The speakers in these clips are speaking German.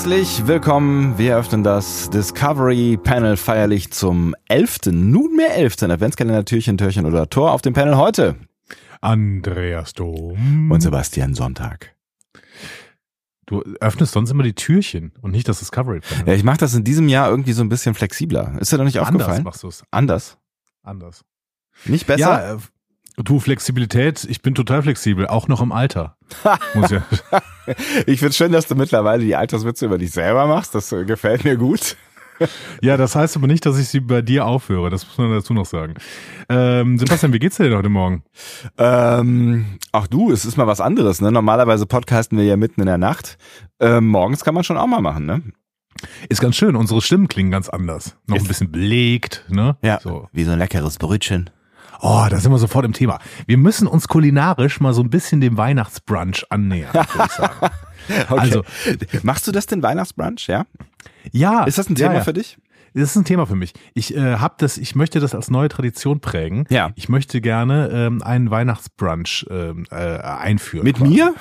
Herzlich willkommen. Wir öffnen das Discovery Panel feierlich zum 11. nunmehr 11. Adventskalender Türchen, Türchen oder Tor auf dem Panel heute. Andreas Dom. Und Sebastian Sonntag. Du öffnest sonst immer die Türchen und nicht das Discovery Panel. Ja, ich mache das in diesem Jahr irgendwie so ein bisschen flexibler. Ist dir doch nicht Anders aufgefallen? machst du es. Anders. Anders. Nicht besser? Ja, äh, du Flexibilität, ich bin total flexibel, auch noch im Alter. Muss ja. Ich find's schön, dass du mittlerweile die Alterswitze über dich selber machst. Das äh, gefällt mir gut. ja, das heißt aber nicht, dass ich sie bei dir aufhöre. Das muss man dazu noch sagen. Ähm, Sebastian, wie geht's dir denn heute Morgen? Ähm, ach du, es ist mal was anderes. Ne? Normalerweise podcasten wir ja mitten in der Nacht. Ähm, morgens kann man schon auch mal machen, ne? Ist ganz schön. Unsere Stimmen klingen ganz anders. Noch Ist- ein bisschen belegt, ne? Ja. So. Wie so ein leckeres Brötchen. Oh, da sind wir sofort im Thema. Wir müssen uns kulinarisch mal so ein bisschen dem Weihnachtsbrunch annähern, würde ich sagen. Okay. Also- machst du das den Weihnachtsbrunch? Ja. Ja. Ist das ein ja, Thema ja. für dich? Das ist ein Thema für mich. Ich äh, hab das, ich möchte das als neue Tradition prägen. Ja. Ich möchte gerne ähm, einen Weihnachtsbrunch ähm, äh, einführen. Mit quasi. mir?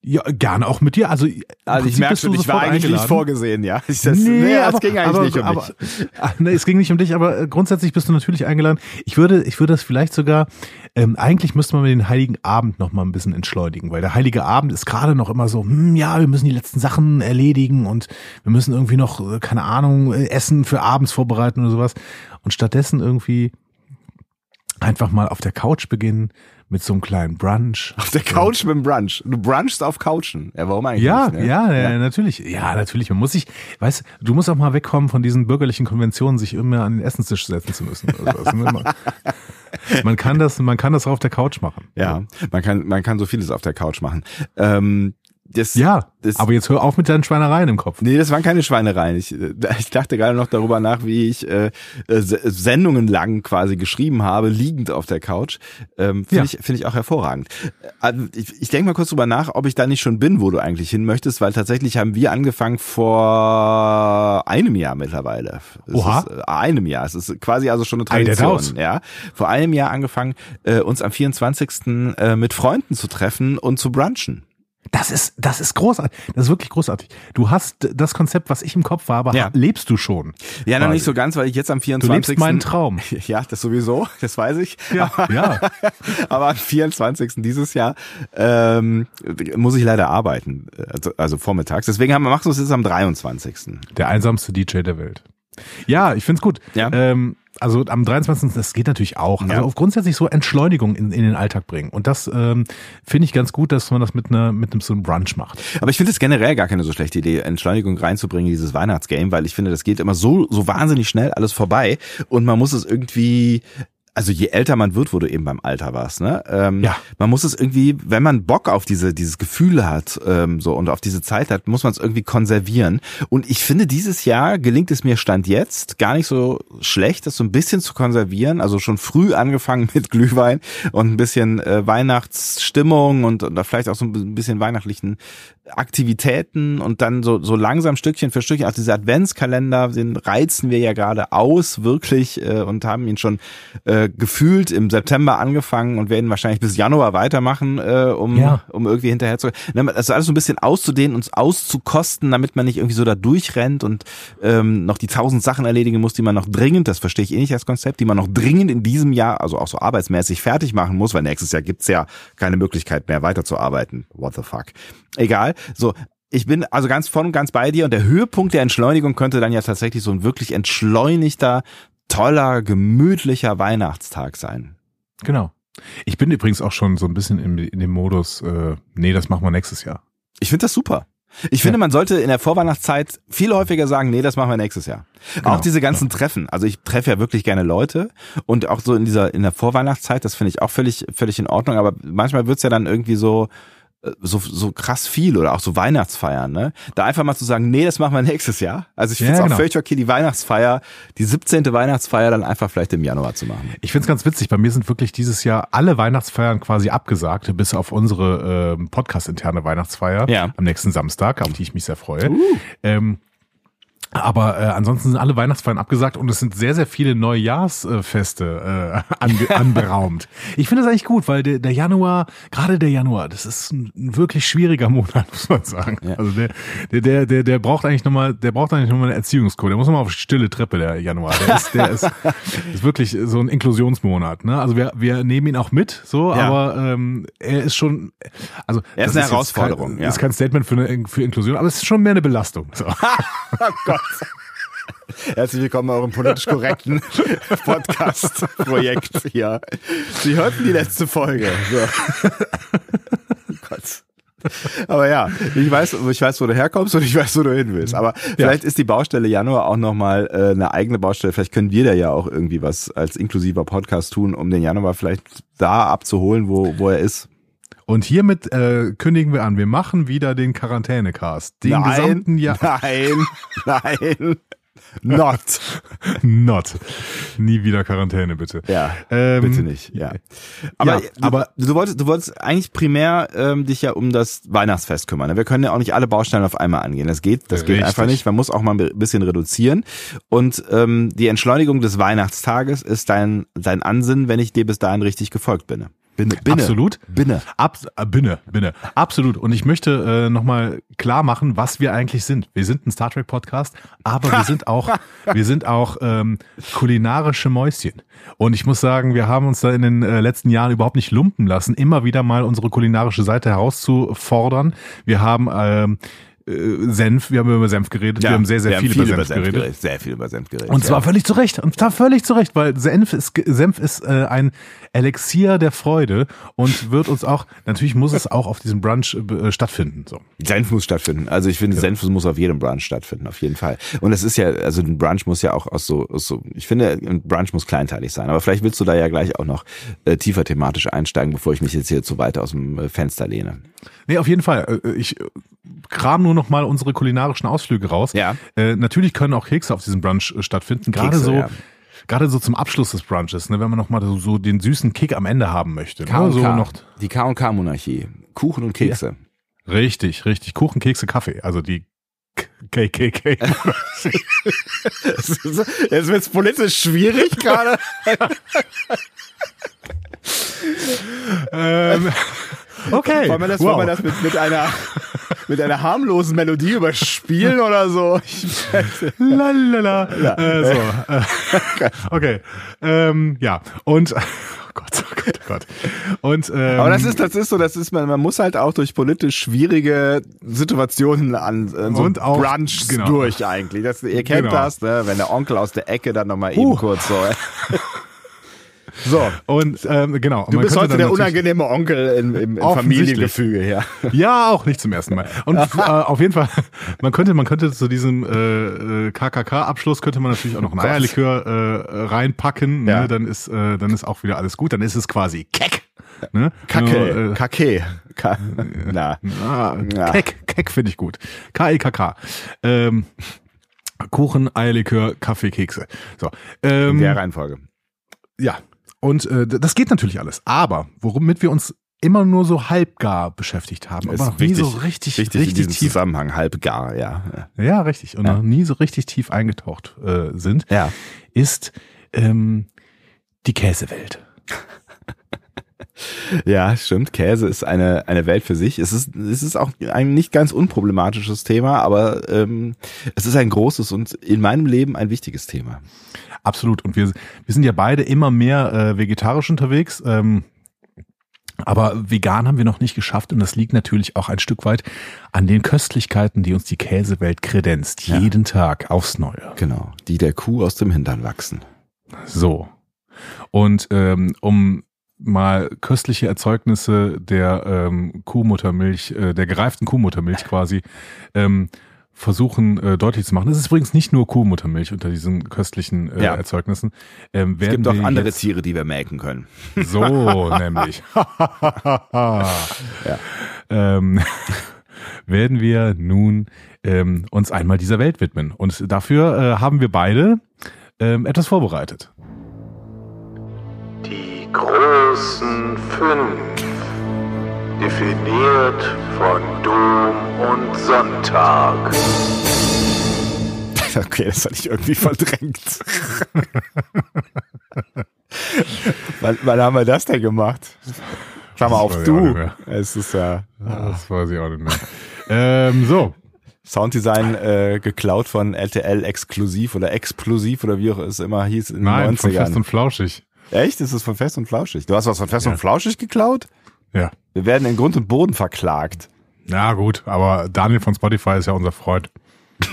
Ja, gerne auch mit dir. Also, Also ich merke schon, ich war eigentlich nicht vorgesehen, ja. Ich, das, nee, nee, aber, es ging eigentlich aber, nicht um aber, mich. Ah, nee, es ging nicht um dich, aber äh, grundsätzlich bist du natürlich eingeladen. Ich würde, ich würde das vielleicht sogar, ähm, eigentlich müsste man den Heiligen Abend noch mal ein bisschen entschleunigen, weil der Heilige Abend ist gerade noch immer so, hm, ja, wir müssen die letzten Sachen erledigen und wir müssen irgendwie noch, äh, keine Ahnung, äh, Essen für abends vorbereiten oder sowas. Und stattdessen irgendwie einfach mal auf der Couch beginnen mit so einem kleinen Brunch. Auf der Couch mit dem Brunch. Du brunchst auf Couchen. Ja, warum eigentlich Ja, nicht? ne? ja, ja, natürlich. Ja, natürlich. Man muss sich, weißt du, musst auch mal wegkommen von diesen bürgerlichen Konventionen, sich immer an den Essenstisch setzen zu müssen. Ne? man, man kann das, man kann das auch auf der Couch machen. Ja, man kann, man kann so vieles auf der Couch machen. Ähm, das, Ja, das, aber jetzt hör auf mit deinen Schweinereien im Kopf. Nee, das waren keine Schweinereien. Ich, äh, ich dachte gerade noch darüber nach, wie ich äh, äh, Se- Sendungen lang quasi geschrieben habe, liegend auf der Couch. Ähm, Finde Ja. ich, finde ich auch hervorragend. Äh, Ich, ich denke mal kurz drüber nach, ob ich da nicht schon bin, wo du eigentlich hin möchtest, weil tatsächlich haben wir angefangen vor einem Jahr mittlerweile. Es Oha. Ist, äh, einem Jahr. Es ist quasi also schon eine Tradition. Ja, vor einem Jahr angefangen, äh, uns am 24. Äh, mit Freunden zu treffen und zu brunchen. Das ist, das ist großartig. Das ist wirklich großartig. Du hast das Konzept, was ich im Kopf habe, Ja. lebst du schon. Ja, noch nicht so ganz, weil ich jetzt am Du 24. lebst meinen Traum. Ja, das sowieso, das weiß ich. Ja, ja. Aber am 24. dieses Jahr ähm, muss ich leider arbeiten, also, also vormittags. Deswegen haben wir machst du es jetzt am 23. Der einsamste DJ der Welt. Ja, ich find's gut. Ja. Ähm, also am 23. das geht natürlich auch. Also Ja. auf grundsätzlich so Entschleunigung in, in den Alltag bringen. Und das ähm, finde ich ganz gut, dass man das mit einer mit einem so einem Brunch macht. Aber ich finde es generell gar keine so schlechte Idee, Entschleunigung reinzubringen in dieses Weihnachtsgame, weil ich finde, das geht immer so, so wahnsinnig schnell alles vorbei und man muss es irgendwie also je älter man wird, wo du eben beim Alter warst, ne? Ähm, Ja. Man muss es irgendwie, wenn man Bock auf diese dieses Gefühl hat, ähm, so und auf diese Zeit hat, muss man es irgendwie konservieren. Und ich finde, dieses Jahr gelingt es mir stand jetzt gar nicht so schlecht, das so ein bisschen zu konservieren. Also schon früh angefangen mit Glühwein und ein bisschen äh, Weihnachtsstimmung und, und vielleicht auch so ein bisschen weihnachtlichen Aktivitäten und dann so, so langsam Stückchen für Stückchen, also dieser Adventskalender, den reizen wir ja gerade aus, wirklich, äh, und haben ihn schon äh, gefühlt im September angefangen und werden wahrscheinlich bis Januar weitermachen, äh, um, Ja. um irgendwie hinterher zu. Also alles so ein bisschen auszudehnen, uns auszukosten, damit man nicht irgendwie so da durchrennt und ähm, noch die tausend Sachen erledigen muss, die man noch dringend, das verstehe ich eh nicht als Konzept, die man noch dringend in diesem Jahr, also auch so arbeitsmäßig fertig machen muss, weil nächstes Jahr gibt's ja keine Möglichkeit mehr weiterzuarbeiten. What the fuck. Egal. So, ich bin also ganz voll und ganz bei dir und der Höhepunkt der Entschleunigung könnte dann ja tatsächlich so ein wirklich entschleunigter, toller, gemütlicher Weihnachtstag sein. Genau. Ich bin übrigens auch schon so ein bisschen in, in dem Modus, äh, nee, das machen wir nächstes Jahr. Ich finde das super. Ich finde, man sollte in der Vorweihnachtszeit viel häufiger sagen, nee, das machen wir nächstes Jahr. Genau, auch diese ganzen Treffen. Also ich treffe ja wirklich gerne Leute und auch so in dieser, in der Vorweihnachtszeit, das finde ich auch völlig, völlig in Ordnung. Aber manchmal wird's ja dann irgendwie so, so, so krass viel oder auch so Weihnachtsfeiern, ne? Da einfach mal zu sagen, nee, das machen wir nächstes Jahr. Also ich finde es Ja, auch genau. völlig okay, die Weihnachtsfeier, die 17. Weihnachtsfeier dann einfach vielleicht im Januar zu machen. Ich find's ganz witzig. Bei mir sind wirklich dieses Jahr alle Weihnachtsfeiern quasi abgesagt, bis auf unsere ähm, Podcast-interne Weihnachtsfeier Ja. am nächsten Samstag, auf die ich mich sehr freue. Ähm, aber äh, ansonsten sind alle Weihnachtsfeiern abgesagt und es sind sehr, sehr viele Neujahrsfeste äh, ange anberaumt. Ich finde das eigentlich gut, weil der, der Januar, gerade der Januar, das ist ein, wirklich schwieriger Monat, muss man sagen. Ja. Also der, der, der, der, der braucht eigentlich nochmal, der braucht eigentlich nochmal eine Erziehungscode. Der muss nochmal auf stille Treppe, der Januar. Der ist, der ist, ist wirklich so ein Inklusionsmonat. Ne? Also wir, wir nehmen ihn auch mit, so, Ja. aber ähm, er ist schon, also Er ist eine jetzt Herausforderung, Kein, ja. Ist kein Statement für, eine, für Inklusion, aber es ist schon mehr eine Belastung. So. Oh. Herzlich willkommen bei eurem politisch korrekten Podcast-Projekt hier. Sie hörten die letzte Folge. So. Oh Gott. Aber ja, ich weiß, ich weiß, wo du herkommst und ich weiß, wo du hin willst. Aber vielleicht ist die Baustelle Januar auch nochmal äh, eine eigene Baustelle. Vielleicht können wir da ja auch irgendwie was als inklusiver Podcast tun, um den Januar vielleicht da abzuholen, wo, wo er ist. Und hiermit äh, kündigen wir an, wir machen wieder den Quarantänecast. Den gesamten Jahr. nein, nein, not. Not. Nie wieder Quarantäne, bitte. Ja, Ähm, bitte nicht. Ja, aber, ja, du, aber- du wolltest, du wolltest eigentlich primär ähm, dich ja um das Weihnachtsfest kümmern. Wir können ja auch nicht alle Baustellen auf einmal angehen. Das geht, das geht einfach nicht. Man muss auch mal ein bisschen reduzieren. Und ähm, die Entschleunigung des Weihnachtstages ist dein dein Ansinnen, wenn ich dir bis dahin richtig gefolgt bin. Binne, binne. Absolut. Binne. Abs äh, binne, binne. Absolut. Und ich möchte äh, nochmal klar machen, was wir eigentlich sind. Wir sind ein Star Trek Podcast, aber wir sind auch, wir sind auch ähm, kulinarische Mäuschen. Und ich muss sagen, wir haben uns da in den äh, letzten Jahren überhaupt nicht lumpen lassen, immer wieder mal unsere kulinarische Seite herauszufordern. Wir haben ähm, äh, Senf, wir haben über Senf geredet, wir haben sehr, sehr viel, über Senf, geredet. Sehr viel über Senf geredet. Und zwar ja. völlig zu Recht. Und zwar völlig zu Recht, weil Senf ist, Senf ist äh, ein Elixier der Freude und wird uns auch, natürlich muss es auch auf diesem Brunch äh, stattfinden. So. Senf muss stattfinden. Also ich finde, Senf muss auf jedem Brunch stattfinden, auf jeden Fall. Und es ist ja, also ein Brunch muss ja auch aus so, aus so, ich finde, ein Brunch muss kleinteilig sein. Aber vielleicht willst du da ja gleich auch noch äh, tiefer thematisch einsteigen, bevor ich mich jetzt hier zu weit aus dem äh, Fenster lehne. Nee, auf jeden Fall. Äh, Ich kram nur noch mal unsere kulinarischen Ausflüge raus. Ja. Äh, natürlich können auch Kekse auf diesem Brunch äh, stattfinden. Gerade Kekse, so, ja. gerade so zum Abschluss des Brunches, ne, wenn man noch mal so, so den süßen Kick am Ende haben möchte. Ne? So K&K, noch, die K&K-Monarchie. Kuchen und Kekse. richtig, richtig. Kuchen, Kekse, Kaffee. Also die KKK. Jetzt wird's politisch schwierig gerade. ähm, okay. Wollen wir das, wow. wollen wir das mit, mit einer mit einer harmlosen Melodie überspielen oder so? Ich, Lalalala. Äh, so. Äh, okay. Ähm, ja. Und oh Gott, oh Gott, oh Gott. Und ähm, Aber das ist, das ist so, das ist, man, man muss halt auch durch politisch schwierige Situationen an äh, so Und auch- Brunch genau. durch eigentlich. Das, ihr kennt Genau. das, ne? wenn der Onkel aus der Ecke dann nochmal Huh. eben kurz so. so. und ähm, genau. Du man bist heute der unangenehme Onkel im, im. Familiengefüge, ja. Ja, auch nicht zum ersten Mal. Und äh, auf jeden Fall, man könnte, man könnte zu diesem äh, äh, KKK-Abschluss könnte man natürlich auch noch ein Eierlikör äh, reinpacken. Ja. Ne? Dann ist, äh, dann ist auch wieder alles gut. Dann ist es quasi Keck. Ne? Kacke. Nur, äh, Kacke. Ka Na. Ah, Ja. Keck, Keck finde ich gut. K-E-K-K. Ähm, Kuchen, Eierlikör, Kaffee, Kekse. So. In Ähm, der Reihenfolge. ja. Und äh, das geht natürlich alles. Aber womit wir uns immer nur so halbgar beschäftigt haben, aber noch nie so richtig, wichtig in richtig diesem tief. Zusammenhang, halbgar, ja. Ja, richtig. Und Ja. noch nie so richtig tief eingetaucht äh, sind, Ja. ist ähm, die Käsewelt. Ja, stimmt. Käse ist eine, eine Welt für sich. Es ist, es ist auch ein nicht ganz unproblematisches Thema, aber ähm, es ist ein großes und in meinem Leben ein wichtiges Thema. Absolut. Und wir, wir sind ja beide immer mehr äh, vegetarisch unterwegs. Ähm, aber vegan haben wir noch nicht geschafft und das liegt natürlich auch ein Stück weit an den Köstlichkeiten, die uns die Käsewelt kredenzt. Ja. Jeden Tag aufs Neue. Genau. Die der Kuh aus dem Hintern wachsen. So. Und ähm, um mal köstliche Erzeugnisse der ähm, Kuhmuttermilch, äh, der gereiften Kuhmuttermilch quasi ähm, versuchen äh, deutlich zu machen. Es ist übrigens nicht nur Kuhmuttermilch unter diesen köstlichen äh, Ja. Erzeugnissen. Ähm, Es gibt auch andere jetzt, Tiere, die wir melken können. So, nämlich. ähm, werden wir nun ähm, uns einmal dieser Welt widmen. Und dafür äh, haben wir beide ähm, etwas vorbereitet. Die großen fünf, definiert von Dom und Sonntag. Okay, das hatte ich irgendwie verdrängt. wann, wann haben wir das denn gemacht? Klammer auf du. Es ist ja Das weiß ich auch nicht mehr. ähm, so, Sounddesign äh, geklaut von RTL exklusiv oder explosiv oder wie auch es immer hieß in nein, den von Fest 90ern. und Flauschig. Echt? Ist es von Fest und Flauschig? Du hast was von Fest Ja. und Flauschig geklaut? Ja. Wir werden in Grund und Boden verklagt. Ja, gut, aber Daniel von Spotify ist ja unser Freund.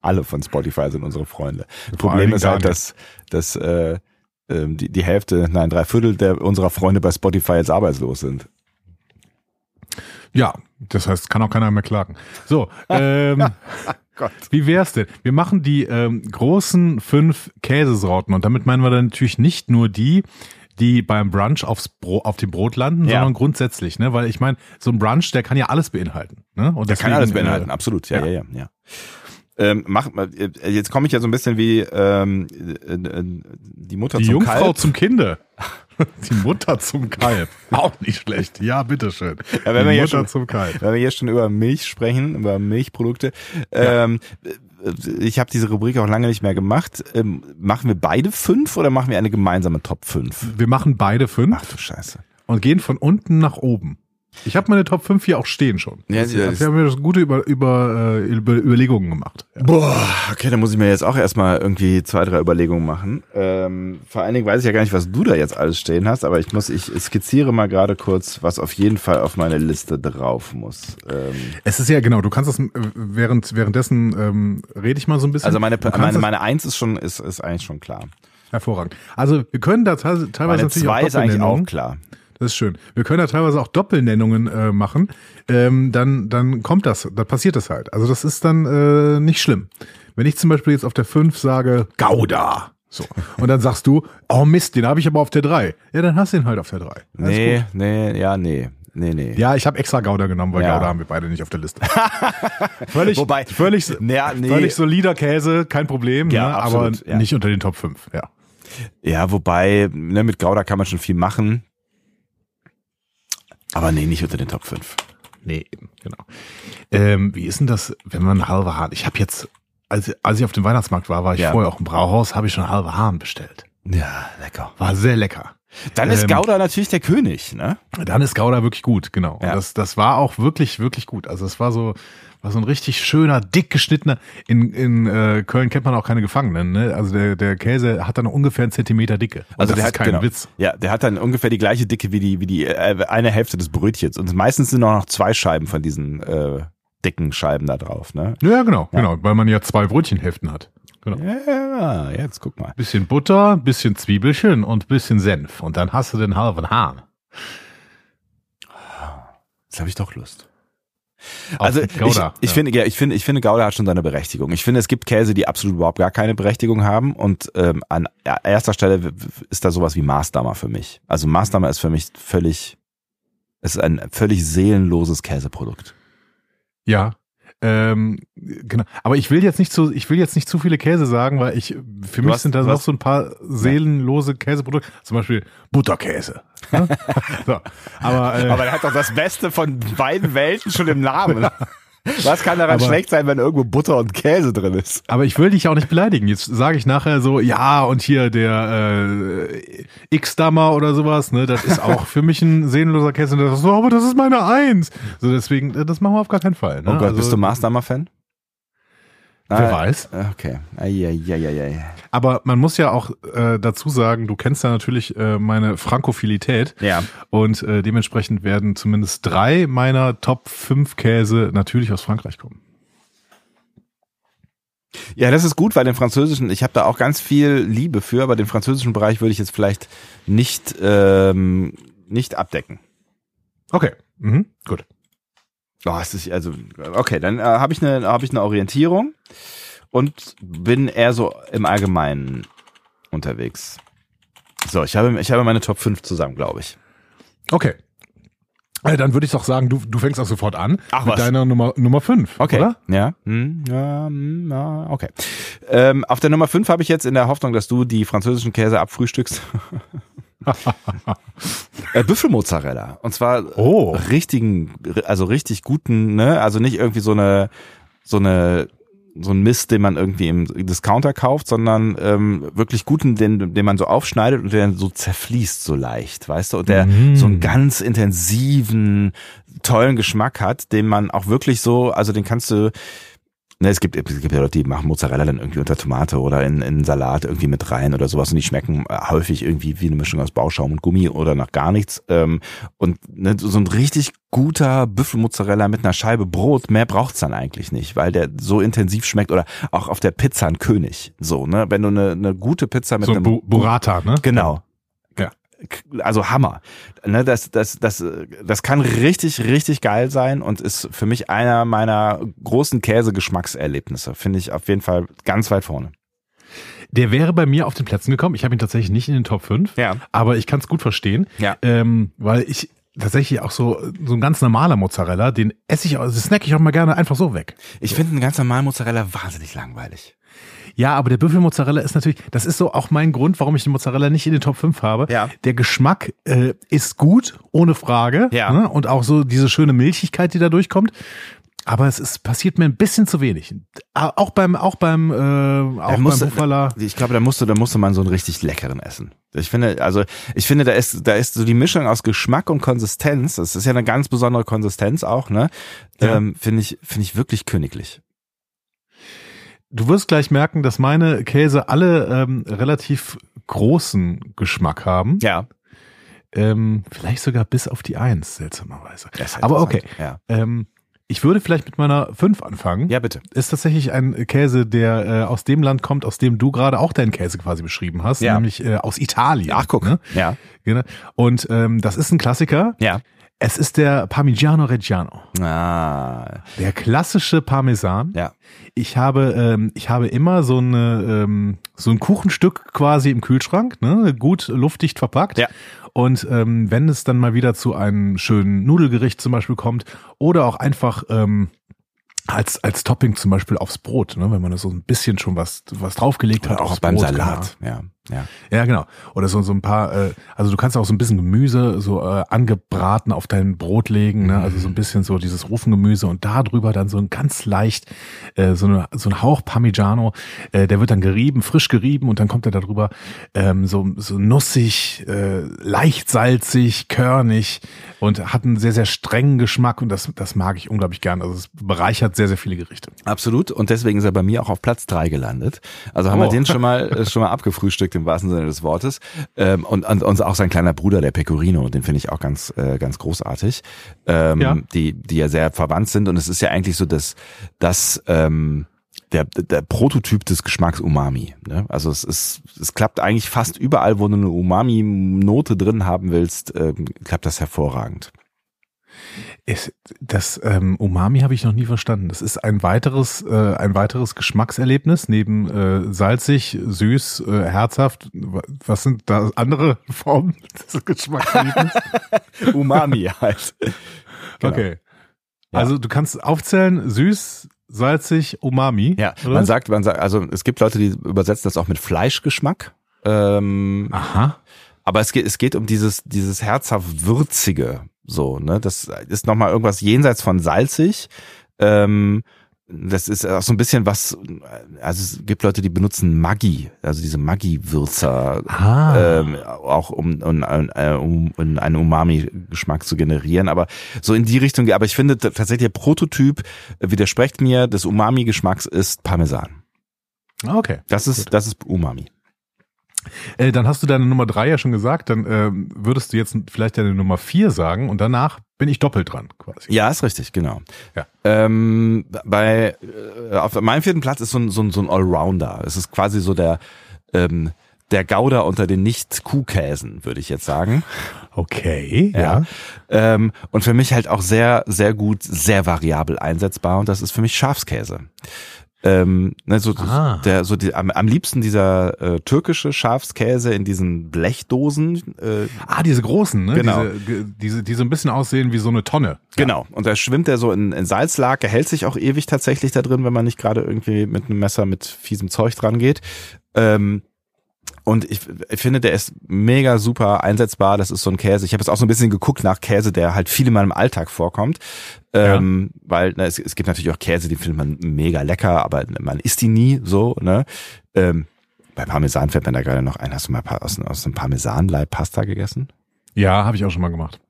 Alle von Spotify sind unsere Freunde. Vor Problem ist halt, dass, dass äh, ähm, die, die Hälfte, nein, drei Viertel der, unserer Freunde bei Spotify jetzt arbeitslos sind. Ja, das heißt, kann auch keiner mehr klagen. So, ähm, Gott. wie wär's denn? Wir machen die ähm, großen fünf Käsesorten und damit meinen wir dann natürlich nicht nur die, die beim Brunch aufs Bro auf dem Brot landen, Ja. sondern grundsätzlich, ne? Weil ich meine, so ein Brunch, der kann ja alles beinhalten. Ne? Und Der kann alles beinhalten, Äh, absolut. Ja, ja. ja, ja. ja. Ähm, mach, mal, äh, jetzt komme ich ja so ein bisschen wie ähm, äh, äh, die Mutter die zum Jungfrau Kalb. zum Kinde. Die Mutter zum Kalb. Auch nicht schlecht. Ja, bitteschön. Ja, wenn die wir Mutter schon- zum Kalb. Wenn wir jetzt schon über Milch sprechen, über Milchprodukte, ähm, äh, ich habe diese Rubrik auch lange nicht mehr gemacht. Ähm, machen wir beide fünf oder machen wir eine gemeinsame Top 5? Wir machen beide fünf Ach du Scheiße. und gehen von unten nach oben. Ich habe meine Top 5 hier auch stehen schon. Ja, das, das- wir haben mir das gute über, über, äh, über Überlegungen gemacht. Ja. Boah, okay, dann muss ich mir jetzt auch erstmal irgendwie zwei, drei Überlegungen machen. Ähm, vor allen Dingen weiß ich ja gar nicht, was du da jetzt alles stehen hast, aber ich muss, ich skizziere mal gerade kurz, was auf jeden Fall auf meine Liste drauf muss. Ähm, Es ist ja genau, du kannst das äh, während währenddessen ähm, rede ich mal so ein bisschen. also meine, meine, meine Eins ist schon, ist, ist eigentlich schon klar. hervorragend. Also wir können da teilweise Meine natürlich auch zwei ist eigentlich auch klar. Das ist schön. Wir können da teilweise auch Doppelnennungen äh, machen. Ähm, dann, dann kommt das, dann passiert das halt. Also das ist dann äh, nicht schlimm. Wenn ich zum Beispiel jetzt auf der 5 sage, Gouda. So. Und dann sagst du, oh Mist, den habe ich aber auf der 3. Ja, dann hast du ihn halt auf der 3. Alles Nee, gut. nee, ja, nee. Nee, nee. Ja, ich habe extra Gouda genommen, weil Ja. Gouda haben wir beide nicht auf der Liste. völlig, Wobei- völlig, Ja, nee. völlig solider Käse, kein Problem, Ja, ne, absolut, aber ja. nicht unter den Top 5. Ja. Ja, wobei, ne, mit Gouda kann man schon viel machen. Aber nee, nicht unter den Top 5. Nee, eben, genau. Ähm, wie ist denn das, wenn man halbe Hahn? Ich habe jetzt, als, als ich auf dem Weihnachtsmarkt war, war ich Ja. vorher auch im Brauhaus, habe ich schon halbe Hahn bestellt. Ja, lecker. War sehr lecker. Dann ist Ähm, Gouda natürlich der König, ne? Dann ist Gouda wirklich gut, genau. Und Ja. das, das war auch wirklich, wirklich gut. Also es war so, war so ein richtig schöner, dick geschnittener. In, in äh, Köln kennt man auch keine Gefangenen. Ne? Also der, der Käse hat dann ungefähr einen Zentimeter Dicke. Und Also der hat kein genau, Witz. Ja, der hat dann ungefähr die gleiche Dicke wie die wie die äh, eine Hälfte des Brötchens und meistens sind auch noch zwei Scheiben von diesen äh, dicken Scheiben da drauf, ne? Ja, genau, genau, weil man ja zwei Brötchenhälften hat. Genau. Ja, jetzt guck mal. Bisschen Butter, bisschen Zwiebelchen und bisschen Senf. Und dann hast du den halben Hahn. Jetzt habe ich doch Lust. Also Gouda. ich, ich ja. finde, ja, ich finde, ich finde, Gouda hat schon seine Berechtigung. Ich finde, es gibt Käse, die absolut überhaupt gar keine Berechtigung haben und ähm, an erster Stelle ist da sowas wie Maßdammer für mich. Also Maßdammer ist für mich völlig, es ist ein völlig seelenloses Käseprodukt. Ja. Ähm, genau. Aber ich will jetzt nicht zu, ich will jetzt nicht zu viele Käse sagen, weil ich, für mich hast- sind da du noch hast- so ein paar seelenlose Käseprodukte. Zum Beispiel Butterkäse. Ne? so. Aber, äh, Aber er hat doch das Beste von beiden Welten schon im Namen. Was kann daran Aber- schlecht sein, wenn irgendwo Butter und Käse drin ist? Aber ich will dich auch nicht beleidigen. Jetzt sage ich nachher so, ja, und hier der äh, X-Dammer oder sowas, ne, das ist auch für mich ein seelenloser Käse. Und das ist so, aber das ist meine Eins. So, deswegen, äh, das machen wir auf gar keinen Fall. Ne? Oh Gott, Also, bist du Maßdammer-Fan? Wer Ah, weiß. Okay. Eieieiei. Aber man muss ja auch äh, dazu sagen, du kennst ja natürlich äh, meine Frankophilität. Ja. Und äh, dementsprechend werden zumindest drei meiner Top 5 Käse natürlich aus Frankreich kommen. Ja, das ist gut, weil den französischen, ich habe da auch ganz viel Liebe für, aber den französischen Bereich würde ich jetzt vielleicht nicht, ähm, nicht abdecken. Okay, mhm. gut. Oh, es ist also okay, dann äh, habe ich eine habe ich eine Orientierung und bin eher so im Allgemeinen unterwegs. So, ich habe ich habe meine Top 5 zusammen, glaube ich. Okay. Äh, Dann würde ich doch sagen, du, du fängst auch sofort an Ach, mit was? deiner Nummer Nummer 5, Okay. oder? Ja. Hm, ja, hm, ja okay. Ähm, auf der Nummer 5 habe ich jetzt in der Hoffnung, dass du die französischen Käse abfrühstückst. äh, Büffelmozzarella. Und zwar Oh. richtigen, also richtig guten, ne? Also nicht irgendwie so eine, so eine, so ein Mist, den man irgendwie im Discounter kauft, sondern ähm, wirklich guten, den, den man so aufschneidet und der so zerfließt so leicht, weißt du? Und der Mm. so einen ganz intensiven, tollen Geschmack hat, den man auch wirklich so, also den kannst du Ne, es gibt, es gibt ja Leute, die machen Mozzarella dann irgendwie unter Tomate oder in, in Salat irgendwie mit rein oder sowas und die schmecken äh, häufig irgendwie wie eine Mischung aus Bauschaum und Gummi oder nach gar nichts. Ähm, und ne, so ein richtig guter Büffelmozzarella mit einer Scheibe Brot, mehr braucht's dann eigentlich nicht, weil der so intensiv schmeckt oder auch auf der Pizza ein König. So, ne, wenn du eine, eine gute Pizza mit So einem Bu Burrata, ne? Genau. Also Hammer. Ne, das, das, das, das kann richtig, richtig geil sein und ist für mich einer meiner großen Käsegeschmackserlebnisse. Finde ich auf jeden Fall ganz weit vorne. Der wäre bei mir auf den Plätzen gekommen. Ich habe ihn tatsächlich nicht in den Top 5, Ja. aber ich kann es gut verstehen, Ja. ähm, weil ich tatsächlich auch so so ein ganz normaler Mozzarella, den esse ich, das snack ich auch mal gerne einfach so weg. Ich finde einen ganz normalen Mozzarella wahnsinnig langweilig. Ja, aber der Büffelmozzarella ist natürlich, das ist so auch mein Grund, warum ich den Mozzarella nicht in den Top 5 habe. Ja. Der Geschmack äh, ist gut, ohne Frage. Ja. Ne? Und auch so diese schöne Milchigkeit, die da durchkommt. Aber es ist, passiert mir ein bisschen zu wenig. Ah, Auch beim, auch beim, äh, auch beim musste- Buffala. Ich glaube, da musste, da musste man so einen richtig leckeren essen. Ich finde, also ich finde, da ist, da ist so die Mischung aus Geschmack und Konsistenz. Das ist ja eine ganz besondere Konsistenz auch, ne? Ja. Ähm, finde ich, finde ich wirklich königlich. Du wirst gleich merken, dass meine Käse alle ähm, relativ großen Geschmack haben. Ja. Ähm, vielleicht sogar bis auf die Eins, seltsamerweise. Das ist Aber okay. interessant. Ähm, ich würde vielleicht mit meiner fünf anfangen. Ja. ja, bitte. Ist tatsächlich ein Käse, der äh, aus dem Land kommt, aus dem du gerade auch deinen Käse quasi beschrieben hast, Ja. nämlich äh, aus Italien. Ach, guck. Ne? Ja. Genau. Und ähm, das ist ein Klassiker. Ja. Es ist der Parmigiano Reggiano. Ah. Der klassische Parmesan. Ja. Ich habe, ähm, ich habe immer so eine, ähm, so ein Kuchenstück quasi im Kühlschrank, ne, gut luftdicht verpackt. Ja. Und ähm, wenn es dann mal wieder zu einem schönen Nudelgericht zum Beispiel kommt oder auch einfach ähm, als als Topping zum Beispiel aufs Brot, ne, wenn man da so ein bisschen schon was was draufgelegt hat, Oder auch aufs beim Brot, Salat. Ja. Ja. ja, genau. Oder so, so ein paar, äh, also du kannst auch so ein bisschen Gemüse so äh, angebraten auf dein Brot legen, ne? also so ein bisschen so dieses Ofengemüse und da drüber dann so ein ganz leicht, äh, so, eine, so ein Hauch Parmigiano, äh, der wird dann gerieben, frisch gerieben und dann kommt er da drüber ähm, so, so nussig, äh, leicht salzig, körnig und hat einen sehr, sehr strengen Geschmack und das, das mag ich unglaublich gern. Also es bereichert sehr, sehr viele Gerichte. Absolut. Und deswegen ist er bei mir auch auf Platz drei gelandet. Also haben wir Oh. den schon mal, äh, schon mal abgefrühstückt im wahrsten Sinne des Wortes. Ähm, und, und, und auch sein kleiner Bruder, der Pecorino, den finde ich auch ganz, äh, ganz großartig. Ähm, Ja. Die, die ja sehr verwandt sind. Und es ist ja eigentlich so, dass, dass ähm, der, der Prototyp des Geschmacks Umami. Ne? Also es ist, es klappt eigentlich fast überall, wo du eine Umami-Note drin haben willst, ähm, klappt das hervorragend. Ist, das ähm, Umami habe ich noch nie verstanden. Das ist ein weiteres, äh, ein weiteres Geschmackserlebnis neben äh, salzig, süß, äh, herzhaft. Was sind da andere Formen des Geschmackserlebnisses? Umami halt. Genau. Okay. Ja. Also du kannst aufzählen, süß, salzig, Umami. Ja, oder man sagt, man sagt, also es gibt Leute, die übersetzen das auch mit Fleischgeschmack. Ähm, Aha. aber es geht, es geht um dieses, dieses herzhaft würzige, so, ne? Das ist nochmal irgendwas jenseits von salzig. Ähm, das ist auch so ein bisschen was, also es gibt Leute, die benutzen Maggi, also diese Maggi-Würzer, Ah. ähm, auch um, um, äh, um, um einen Umami-Geschmack zu generieren. Aber so in die Richtung, aber ich finde tatsächlich der Prototyp widerspricht mir des Umami-Geschmacks ist Parmesan. Ah, Okay. Das ist, das ist Umami. Äh, dann hast du deine Nummer drei ja schon gesagt. Dann ähm, würdest du jetzt vielleicht deine Nummer vier sagen und danach bin ich doppelt dran quasi. Ja, ist richtig, genau. Ja. Ähm, bei äh, auf meinem vierten Platz ist so ein, so ein, so ein Allrounder. Es ist quasi so der ähm, der Gouda unter den Nicht-Kuhkäsen, würde ich jetzt sagen. Okay, ja. Ja. Ähm, und für mich halt auch sehr, sehr gut, sehr variabel einsetzbar und das ist für mich Schafskäse. Ähm, ne, so, Ah. der, so die, am, am liebsten dieser äh, türkische Schafskäse in diesen Blechdosen. Äh, Ah, diese großen, ne? Genau. Diese, diese, die so ein bisschen aussehen wie so eine Tonne. Genau. Und da schwimmt er so in, in Salzlake, hält sich auch ewig tatsächlich da drin, wenn man nicht gerade irgendwie mit einem Messer mit fiesem Zeug dran geht. Ähm, und ich, ich finde, der ist mega super einsetzbar. Das ist so ein Käse. Ich habe jetzt auch so ein bisschen geguckt nach Käse, der halt viel in meinem Alltag vorkommt. Ähm, Weil na, es, es gibt natürlich auch Käse, die findet man mega lecker, aber man isst die nie so. Ne? Ähm, bei Parmesan fällt mir da gerade noch ein. Hast du mal aus, aus einem Parmesanleib Pasta gegessen? Ja, habe ich auch schon mal gemacht.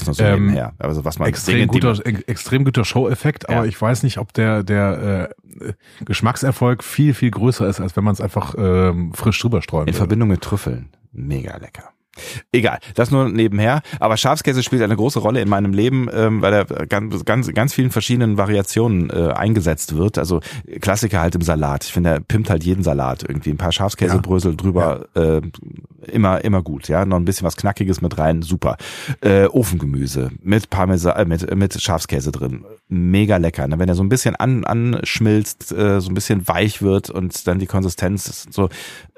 Das nur so Ähm, nebenher. Also was man Extrem Dinge, guter, ex- extrem guter Show-Effekt, aber Ja. ich weiß nicht, ob der, der äh, Geschmackserfolg viel, viel größer ist, als wenn man es einfach ähm, frisch drüber streuen In würde. Verbindung mit Trüffeln. Mega lecker. Egal, das nur nebenher. Aber Schafskäse spielt eine große Rolle in meinem Leben, ähm, weil er ganz, ganz, ganz vielen verschiedenen Variationen äh, eingesetzt wird. Also Klassiker halt im Salat. Ich finde, er pimmt halt jeden Salat irgendwie. Ein paar Schafskäsebrösel drüber, äh, immer, immer gut. Ja, noch ein bisschen was Knackiges mit rein, super. Äh, Ofengemüse mit Parmesan, äh, mit, mit Schafskäse drin. Mega lecker. Ne? Wenn er so ein bisschen an, anschmilzt, äh, so ein bisschen weich wird und dann die Konsistenz ist so,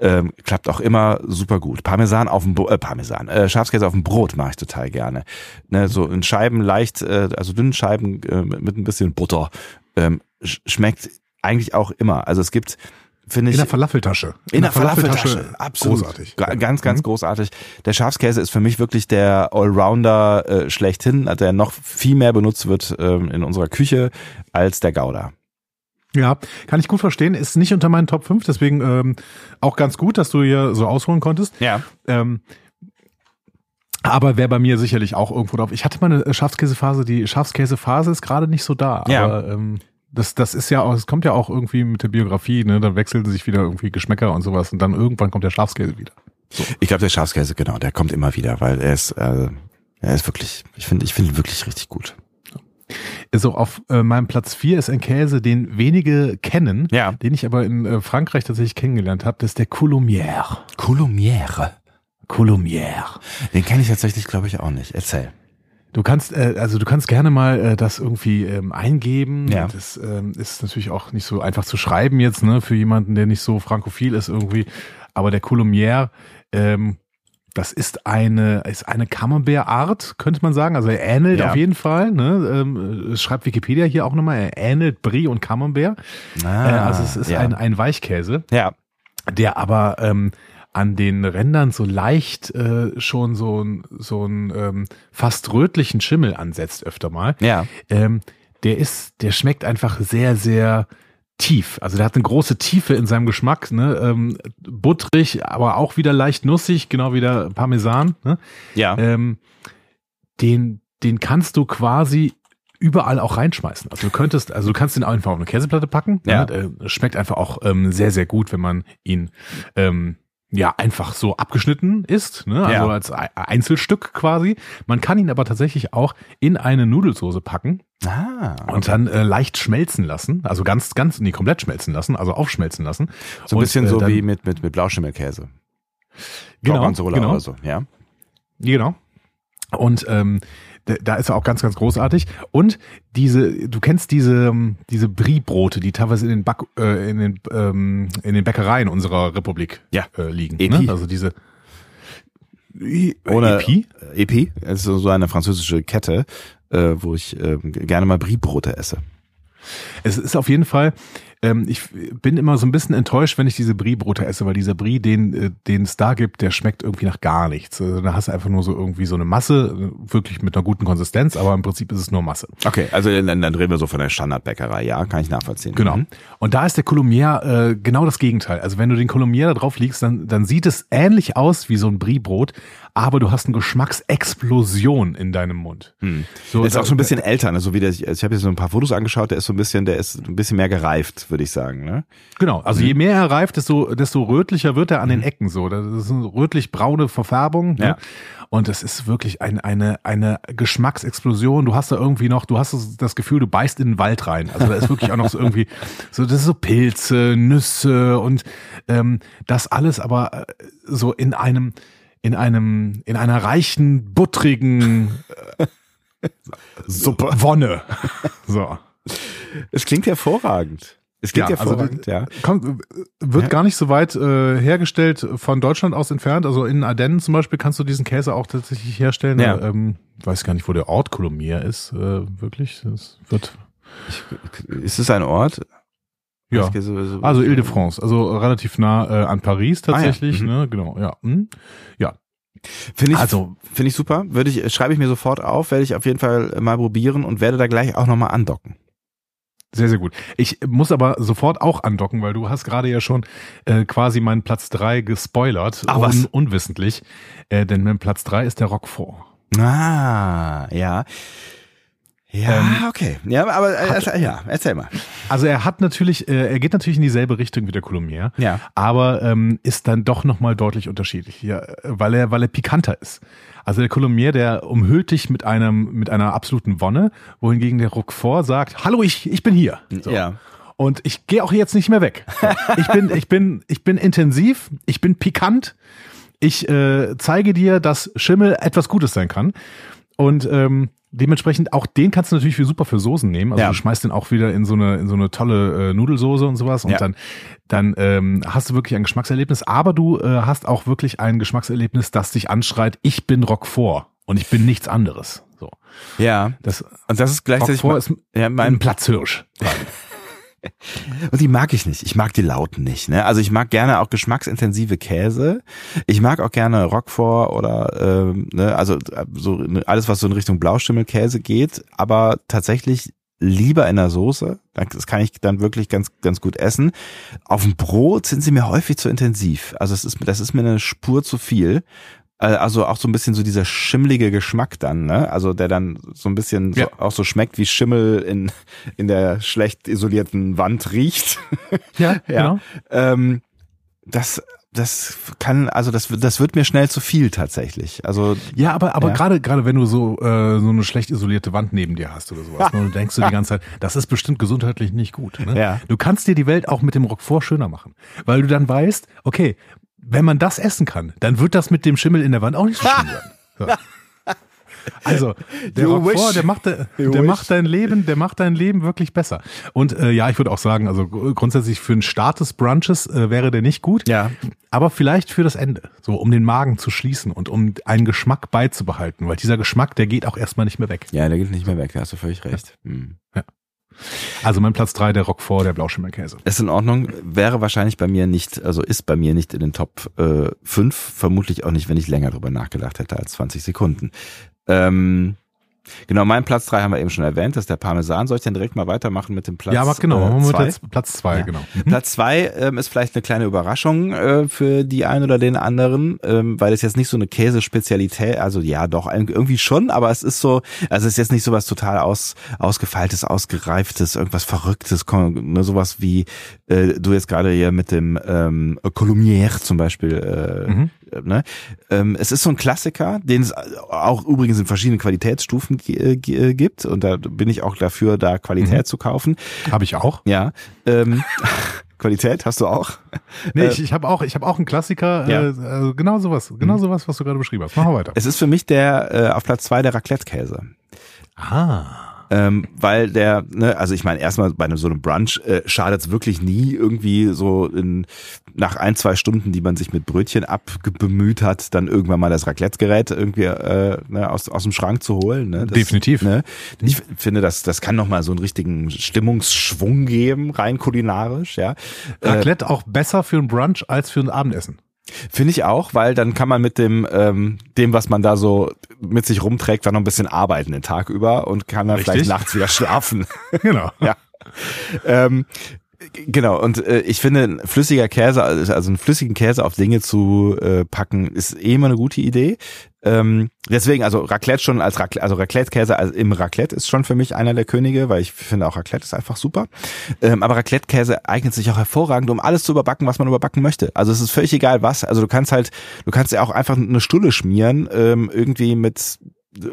ähm, klappt auch immer super gut. Parmesan auf dem, äh, Parmesan, äh, Schafskäse auf dem Brot mache ich total gerne. Ne, so in Scheiben leicht, äh, also dünnen Scheiben äh, mit ein bisschen Butter. Ähm, sch- schmeckt eigentlich auch immer. Also es gibt, finde In ich, der Falafeltasche. in der Falafeltasche, absolut. Großartig. Ga- Ganz, ganz Mhm. großartig. Der Schafskäse ist für mich wirklich der Allrounder äh, schlechthin, der noch viel mehr benutzt wird ähm, in unserer Küche als der Gouda. Ja, kann ich gut verstehen. Ist nicht unter meinen Top 5, deswegen ähm, auch ganz gut, dass du hier so ausholen konntest. Ja. Ähm, aber wäre bei mir sicherlich auch irgendwo drauf. Ich hatte mal eine Schafskäsephase, die Schafskäsephase ist gerade nicht so da. Ja. Aber ähm, das, das ist ja auch, es kommt ja auch irgendwie mit der Biografie, ne? Dann wechseln sich wieder irgendwie Geschmäcker und sowas und dann irgendwann kommt der Schafskäse wieder. Ich glaube, der Schafskäse, genau, der kommt immer wieder, weil er ist, äh, er ist wirklich, ich finde, ich finde ihn wirklich richtig gut. So, auf äh, meinem Platz vier ist ein Käse, den wenige kennen, Ja. den ich aber in äh, Frankreich tatsächlich kennengelernt habe. Das ist der Coulommière. Coulommière. Coulommière. Den kenne ich tatsächlich, glaube ich, auch nicht. Erzähl. Du kannst, äh, also du kannst gerne mal äh, das irgendwie ähm, eingeben. Ja. Das ähm, ist natürlich auch nicht so einfach zu schreiben jetzt, ne, für jemanden, der nicht so frankophil ist irgendwie. Aber der Coulommière, ähm, das ist eine, ist eine Camembert-Art, könnte man sagen. Also er ähnelt Ja. auf jeden Fall. Ne? Ähm, es schreibt Wikipedia hier auch nochmal, er ähnelt Brie und Camembert. Ah, äh, also es ist ja. ein, ein Weichkäse ja. der aber ähm, an den Rändern so leicht äh, schon so so ein ähm, fast rötlichen Schimmel ansetzt öfter mal. Ja. Ähm, der ist, der schmeckt einfach sehr sehr tief. Also der hat eine große Tiefe in seinem Geschmack, ne? Ähm, butterig, aber auch wieder leicht nussig, genau wie der Parmesan. Ne? Ja. Ähm, den den kannst du quasi überall auch reinschmeißen. Also du könntest, also du kannst ihn einfach auf eine Käseplatte packen. Ja. Ne? Äh, Schmeckt einfach auch ähm, sehr, sehr gut, wenn man ihn ähm, ja einfach so abgeschnitten isst, ne? also Ja. als Ei- Einzelstück quasi. Man kann ihn aber tatsächlich auch in eine Nudelsoße packen Ah. und dann äh, leicht schmelzen lassen, also ganz, ganz, nee, komplett schmelzen lassen, also aufschmelzen lassen. So ein Und, bisschen äh, so dann- wie mit, mit, mit Blauschimmelkäse. Genau, genau. oder so, ja. Genau. Und ähm, da- ist er auch ganz, ganz großartig. Und diese, du kennst diese, ähm, diese Brie-Brote, die teilweise in den Back, äh, in den, ähm, in den Bäckereien unserer Republik Ja. äh, liegen. Epi. Ne? Also diese I- Ohne Epi? Äh, Epi, es ist so eine französische Kette, äh, wo ich äh, gerne mal Brie-Brote esse. Es ist auf jeden Fall, ähm, ich bin immer so ein bisschen enttäuscht, wenn ich diese Brie-Brote esse, weil dieser Brie, den, äh, den es da gibt, der schmeckt irgendwie nach gar nichts. Also, da hast du einfach nur so irgendwie so eine Masse, äh, wirklich mit einer guten Konsistenz, aber im Prinzip ist es nur Masse. Okay, also dann, dann reden wir so von der Standardbäckerei, ja, kann ich nachvollziehen. Genau. Mhm. Und da ist der Coulommière äh, genau das Gegenteil. Also wenn du den Coulommière da drauf liegst, dann, dann sieht es ähnlich aus wie so ein Brie-Brot, aber du hast eine Geschmacksexplosion in deinem Mund. So, Der ist auch so ein bisschen älter, ne? so wie der, ich habe jetzt so ein paar Fotos angeschaut, der ist so ein bisschen, der ist ein bisschen mehr gereift, würde ich sagen. Ne? Genau, also je mehr er reift, desto, desto rötlicher wird er an den Ecken so. Das ist eine rötlich-braune Verfärbung. Ne? Ja. Und das ist wirklich ein, eine, eine Geschmacksexplosion. Du hast da irgendwie noch, du hast das Gefühl, du beißt in den Wald rein. Also da ist wirklich auch noch so irgendwie, so, das ist so Pilze, Nüsse und ähm, das alles aber äh, so in einem, in einem, in einer reichen, buttrigen Suppe. Wonne. So. Es klingt hervorragend. Es klingt Ja, also hervorragend, ja. Kommt, wird Ja. gar nicht so weit äh, hergestellt von Deutschland aus entfernt. Also in Ardennen zum Beispiel kannst du diesen Käse auch tatsächlich herstellen. Ja. Ähm, weiß gar nicht, wo der Ort Colomiers ist. Äh, wirklich, das wird Ist es ein Ort? ja. Ich Also Ile-de-France, also relativ nah äh, an Paris tatsächlich. Ah, ja. Mhm. Ne, genau, ja. Hm. Ja, Finde ich, Also- finde ich super. Würde ich, schreibe ich mir sofort auf, werde ich auf jeden Fall mal probieren und werde da gleich auch nochmal andocken. Sehr, sehr gut. Ich muss aber sofort auch andocken, weil du hast gerade ja schon äh, quasi meinen Platz drei gespoilert. Ach, was? Un unwissentlich. Äh, denn mein Platz drei ist der Roquefort. Ah, ja. Ja, Ähm, okay. Ja, aber äh, erzähl, ja, erzähl mal. Also er hat natürlich, äh, er geht natürlich in dieselbe Richtung wie der Colomier. Ja. aber ähm, ist dann doch nochmal deutlich unterschiedlich, ja, weil er, weil er pikanter ist. Also der Colomier, der umhüllt dich mit einem, mit einer absoluten Wonne, wohingegen der Roquefort sagt, hallo, ich, ich bin hier. So. Ja. Und ich gehe auch jetzt nicht mehr weg. Ich bin, ich bin, ich bin intensiv, ich bin pikant. Ich äh, zeige dir, dass Schimmel etwas Gutes sein kann. Und ähm, dementsprechend auch den kannst du natürlich für super für Soßen nehmen. Also Ja. du schmeißt den auch wieder in so eine in so eine tolle äh, Nudelsoße und sowas und Ja. dann dann ähm, hast du wirklich ein Geschmackserlebnis. Aber du äh, hast auch wirklich ein Geschmackserlebnis, das dich anschreit: Ich bin Roquefort und ich bin nichts anderes. So, Ja. das Und das ist gleichzeitig mein, ist ja, ein mein, Platzhirsch. und die mag ich nicht. Ich mag die Lauten nicht. Ne? Also ich mag gerne auch geschmacksintensive Käse. Ich mag auch gerne Roquefort oder ähm, ne, also äh, so ne, alles, was so in Richtung Blauschimmelkäse geht, aber tatsächlich lieber in der Soße. Das kann ich dann wirklich ganz ganz gut essen. Auf dem Brot sind sie mir häufig zu intensiv. Also es ist das ist mir eine Spur zu viel. Äh, Also auch so ein bisschen so dieser schimmlige Geschmack dann, ne? Also der dann so ein bisschen so, Ja. auch so schmeckt wie Schimmel in in der schlecht isolierten Wand riecht. Ja, genau. Ähm, das, das kann, also das, wird- das wird mir schnell zu viel tatsächlich. Also Ja, aber aber Ja. gerade gerade wenn du so äh, so eine schlecht isolierte Wand neben dir hast oder sowas, ne, und denkst du die ganze Zeit, das ist bestimmt gesundheitlich nicht gut. Ne? Ja. Du kannst dir die Welt auch mit dem Roquefort schöner machen, weil du dann weißt, okay, wenn man das essen kann, dann wird das mit dem Schimmel in der Wand auch nicht so schlimm werden. So. Also der You Roquefort, der macht, der macht dein Leben, der macht dein Leben wirklich besser. Und äh, ja, ich würde auch sagen, also gr- grundsätzlich für einen Start des Brunches äh, wäre der nicht gut. Ja. Aber vielleicht für das Ende, so um den Magen zu schließen und um einen Geschmack beizubehalten, weil dieser Geschmack, der geht auch erstmal nicht mehr weg. ja, der geht nicht mehr weg, da hast du völlig recht. Hm. Also mein Platz drei der Roquefort, der Blauschimmelkäse. Ist in Ordnung, wäre wahrscheinlich bei mir nicht, also ist bei mir nicht in den Top äh, 5, vermutlich auch nicht, wenn ich länger drüber nachgedacht hätte als 20 Sekunden. Ähm, genau, mein Platz 3 haben wir eben schon erwähnt, das ist der Parmesan. Soll ich denn direkt mal weitermachen mit dem Platz ja, aber genau, äh, zwei? Platz zwei, Ja. genau. Platz zwei ähm, ist vielleicht eine kleine Überraschung äh, für die einen oder den anderen, ähm, weil es jetzt nicht so eine Käsespezialität, also ja doch irgendwie schon, aber es ist so, also es ist jetzt nicht sowas total aus, ausgefeiltes, ausgereiftes, irgendwas Verrücktes, ne, sowas wie äh, du jetzt gerade hier mit dem ähm, Colomière zum Beispiel, äh, Mhm. Äh, ne? ähm, es ist so ein Klassiker, den es auch übrigens in verschiedenen Qualitätsstufen äh, äh, gibt und da bin ich auch dafür, da Qualität Mhm. zu kaufen. Habe ich auch. Ja. Ähm, Qualität hast du auch. Nee, ich, ich habe auch, ich habe auch einen Klassiker, Ja. äh, also genau sowas, genau sowas, was du gerade beschrieben hast. Machen wir weiter. Es ist für mich der äh, auf Platz zwei der Raclette-Käse. Ah. Ähm, weil der, ne, also ich meine, erstmal bei einem, so einem Brunch äh, schadet es wirklich nie, irgendwie so in, nach ein, zwei Stunden, die man sich mit Brötchen abgebemüht hat, dann irgendwann mal das Raclette-Gerät irgendwie äh, ne, aus, aus dem Schrank zu holen. Ne? Das, Definitiv. Ne? Ich finde, das, das kann nochmal so einen richtigen Stimmungsschwung geben, rein kulinarisch, ja. Äh, Raclette auch besser für ein Brunch als für ein Abendessen. Finde ich auch, weil dann kann man mit dem, ähm, dem, was man da so mit sich rumträgt, dann noch ein bisschen arbeiten den Tag über und kann dann Richtig. vielleicht nachts wieder schlafen. Genau. ja. ähm, Genau, und äh, ich finde, ein flüssiger Käse, also einen flüssigen Käse auf Dinge zu äh, packen, ist eh immer eine gute Idee. Ähm, deswegen, also Raclette schon als Raclette, also Raclette-Käse also im Raclette ist schon für mich einer der Könige, weil ich finde auch Raclette ist einfach super. Ähm, aber Raclette-Käse eignet sich auch hervorragend, um alles zu überbacken, was man überbacken möchte. Also es ist völlig egal was. Also du kannst halt, du kannst ja auch einfach eine Stulle schmieren, ähm, irgendwie mit äh,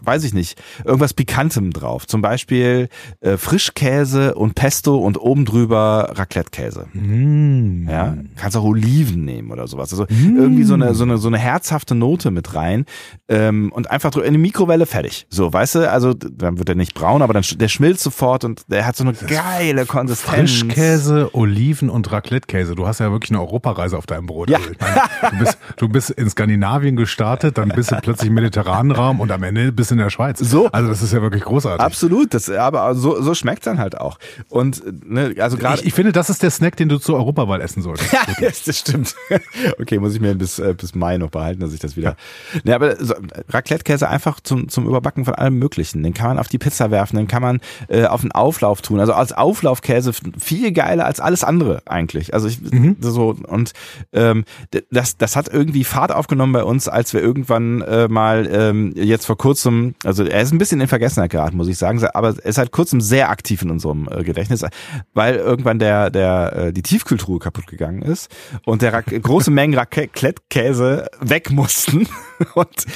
weiß ich nicht, irgendwas Pikantem drauf. Zum Beispiel äh, Frischkäse und Pesto und oben drüber Raclette-Käse. Mm. Ja, kannst auch Oliven nehmen oder sowas. Also irgendwie so eine so eine so eine herzhafte Note mit rein ähm, und einfach drü- in die Mikrowelle fertig. So, weißt du? Also dann wird er nicht braun, aber dann der schmilzt sofort und der hat so eine geile Konsistenz. Frischkäse, Oliven und Raclette-Käse. Du hast ja wirklich eine Europareise auf deinem Brot. Ja. Also meine, du, bist, du bist in Skandinavien gestartet, dann bist du plötzlich im mediterranen Raum und am Ende bist du in der Schweiz. So. Also das ist ja wirklich großartig. Absolut, das aber so so schmeckt dann halt auch. Und ne, also gerade Ich, ich finde, das ist der Snack, den du zur Europawahl essen solltest. Ja, das stimmt. Okay, muss ich mir bis, äh, bis Mai noch behalten, dass ich das wieder. Ja, aber so, Raclette-Käse einfach zum, zum Überbacken von allem Möglichen. Den kann man auf die Pizza werfen, den kann man äh, auf den Auflauf tun. Also als Auflaufkäse viel geiler als alles andere eigentlich. Also ich so und ähm, das, das hat irgendwie Fahrt aufgenommen bei uns, als wir irgendwann äh, mal ähm, jetzt vor kurzem, also er ist ein bisschen in Vergessenheit geraten, muss ich sagen, aber er ist seit kurzem sehr aktiv in unserem äh, Gedächtnis, weil irgendwann der der äh, die Tiefkühltruhe kaputt gegangen ist und der Rac große Mengen Raclette-Käse weg mussten und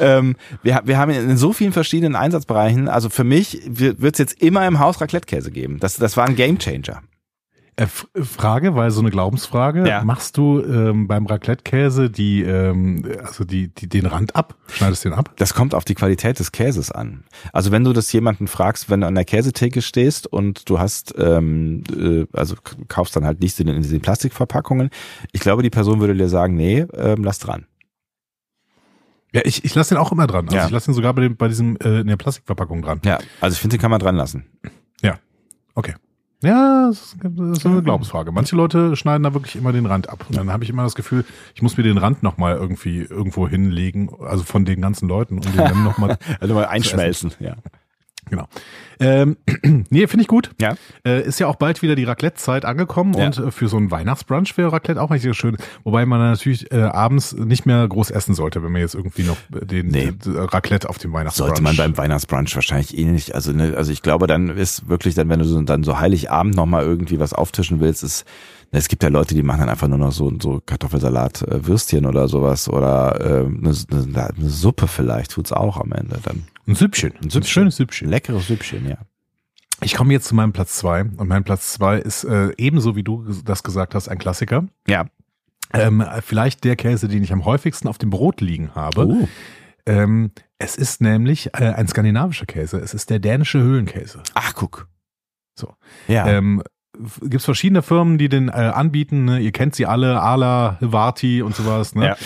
ähm, wir, wir haben ihn in so vielen verschiedenen Einsatzbereichen, also für mich wird es jetzt immer im Haus Raclette-Käse geben. Das das war ein Gamechanger. Äh, Frage, weil so eine Glaubensfrage. Ja. Machst du ähm, beim Raclette-Käse die, ähm, also die, die, den Rand ab? Schneidest den ab? Das kommt auf die Qualität des Käses an. Also wenn du das jemanden fragst, wenn du an der Käsetheke stehst und du hast, ähm, äh, also kaufst dann halt nicht in, in diesen Plastikverpackungen, ich glaube, die Person würde dir sagen, nee, ähm, lass dran. Ja, ich, ich lasse den auch immer dran. Also Ja. ich lasse den sogar bei, dem, bei diesem äh, in der Plastikverpackung dran. Ja, also ich finde, den kann man dran lassen. Okay. Ja, das ist eine Glaubensfrage. Manche Leute schneiden da wirklich immer den Rand ab. Und dann habe ich immer das Gefühl, ich muss mir den Rand nochmal irgendwie irgendwo hinlegen, also von den ganzen Leuten, um den dann nochmal, Also mal einschmelzen, ja. Genau. Ähm, nee, finde ich gut. Ja. Äh, ist ja auch bald wieder die Raclette-Zeit angekommen Ja. und äh, für so einen Weihnachtsbrunch wäre Raclette auch richtig schön. Wobei man dann natürlich äh, abends nicht mehr groß essen sollte, wenn man jetzt irgendwie noch den Nee. äh, Raclette auf dem Weihnachtsbrunch. Sollte man beim Weihnachtsbrunch wahrscheinlich eh nicht. Also, ne, also ich glaube, dann ist wirklich dann, wenn du so, dann so Heiligabend nochmal irgendwie was auftischen willst, ist, es gibt ja Leute, die machen dann einfach nur noch so, so Kartoffelsalat, äh, Würstchen oder sowas oder äh, eine, eine, eine Suppe vielleicht tut's auch am Ende dann. ein Süppchen. Ein Süppchen. schönes Süppchen. Leckeres Süppchen, ja. Ich komme jetzt zu meinem Platz zwei und mein Platz zwei ist äh, ebenso wie du das gesagt hast ein Klassiker. Ja. Ähm, vielleicht der Käse, den ich am häufigsten auf dem Brot liegen habe. Oh. Ähm, es ist nämlich äh, ein skandinavischer Käse. Es ist der dänische Höhlenkäse. Ach, guck. So. Ja. Ähm, f- gibt's verschiedene Firmen, die den äh, anbieten. Ne? Ihr kennt sie alle, Ala, Hivati und sowas. Ne? Ja.